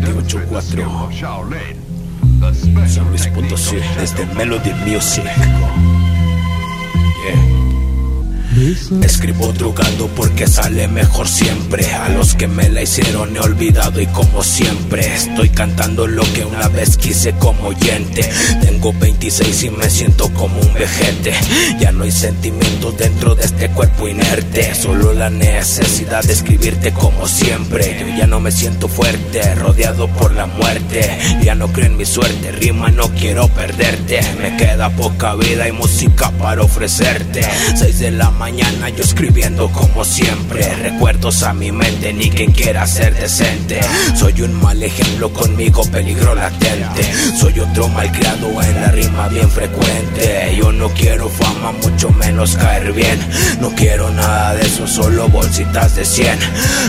784 San Luis Potosí desde Melody Music yeah. Escribo drogando porque sale mejor siempre. A los que me la hicieron he olvidado y como siempre estoy cantando lo que una vez quise como oyente. Tengo 26 y me siento como un vejete. Ya no hay sentimientos dentro de este cuerpo inerte. Solo la necesidad de escribirte como siempre. Yo ya no me siento fuerte, rodeado por la muerte. Ya no creo en mi suerte, rima, no quiero perderte. Me queda poca vida y música para ofrecerte. 6 de la yo escribiendo como siempre. Recuerdos a mi mente, ni quien quiera ser decente. Soy un mal ejemplo, conmigo peligro latente. Soy otro malcriado en la rima bien frecuente. Yo no quiero fama, mucho menos caer bien. No quiero nada de eso, solo bolsitas de 100.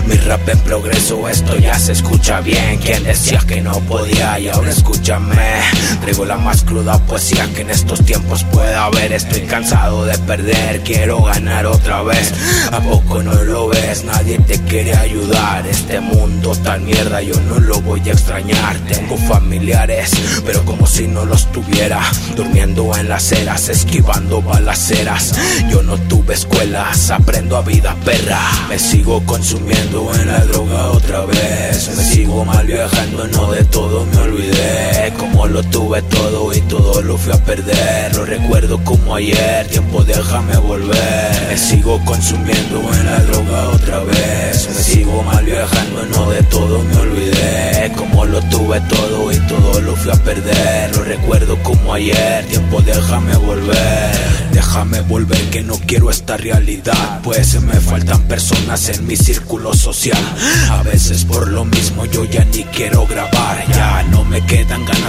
Mi rap en progreso, esto ya se escucha bien. Quien decía que no podía y ahora escúchame. Traigo la más cruda poesía que en estos tiempos pueda haber. Estoy cansado de perder, quiero ganar otra vez. ¿A poco no lo ves? Nadie te quiere ayudar. Este mundo tan mierda yo no lo voy a extrañar. Tengo familiares, pero como si no los tuviera. Durmiendo en las eras, esquivando balaceras. Yo no tuve escuelas, aprendo a vida perra. Me sigo consumiendo en la droga otra vez. Me sigo mal viajando, no de todo me olvidé. Como lo tuve todo y todo lo fui a perder. Lo recuerdo como ayer, tiempo déjame volver. Me sigo consumiendo en la droga otra vez. Me sigo mal viajando, no de todo me olvidé. Como lo tuve todo y todo lo fui a perder. Lo recuerdo como ayer, tiempo déjame volver. Déjame volver que no quiero esta realidad Pues me faltan personas en mi círculo social A veces por lo mismo yo ya ni quiero grabar Ya no me quedan ganas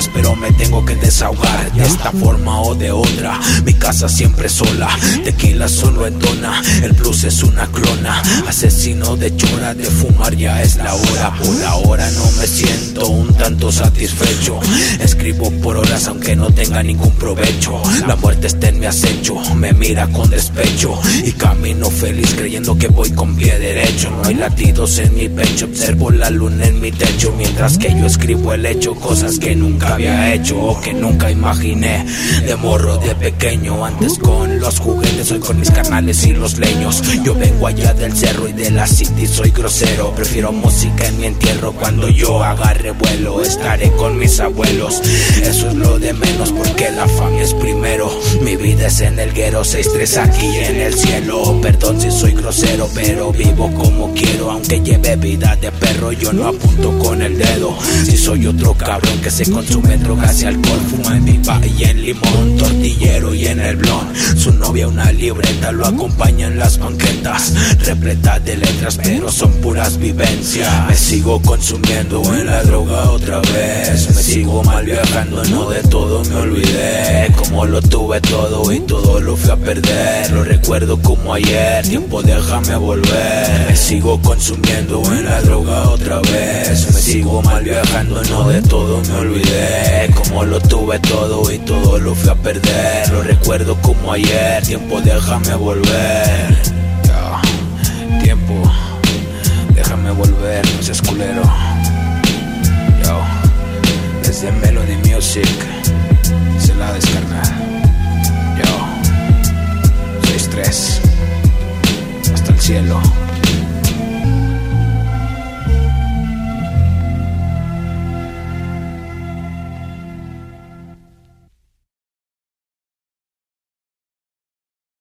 tengo que desahogar De esta forma o de otra. Mi casa siempre sola Tequila solo entona El plus es una clona. Asesino de chora de fumar ya es la hora. Por ahora no me siento un tanto satisfecho. Escribo por horas aunque no tenga ningún provecho. La muerte está en mi acecho me mira con despecho. Y camino feliz creyendo que voy con pie derecho. No hay latidos en mi pecho, observo la luna en mi techo. Mientras que yo escribo el hecho, cosas que nunca había hecho que nunca imaginé. De morro de pequeño, antes con los juguetes, hoy con mis canales y los leños. Yo vengo allá del cerro y de la city, soy grosero. Prefiero música en mi entierro cuando yo agarre vuelo. Estaré con mis abuelos, eso es lo de menos porque la familia es primero. Mi vida es en el guero 6-3 aquí en el cielo. Perdón si soy grosero, pero vivo como quiero. Aunque lleve vida de perro, yo no apunto con el dedo. Si soy otro cabrón que se consume drogas y alcohol, fuma en mi y en limón, tortillero y en el blon. Su novia, una libreta, lo acompaña en las banquetas. Repleta de letras, pero son puras vivencias. Me sigo consumiendo en la droga otra vez. Me sigo mal viajando, no de todo me olvidé. Como lo tuve todo y todo lo fui a perder, lo recuerdo como ayer, tiempo déjame volver. Me sigo consumiendo en la droga otra vez, sigo mal viajando, no de todo me olvidé. Como lo tuve todo y todo lo fui a perder, lo recuerdo como ayer, tiempo déjame volver. tiempo, déjame volver, no seas culero. Yo, desde Melody Music, se la descarga.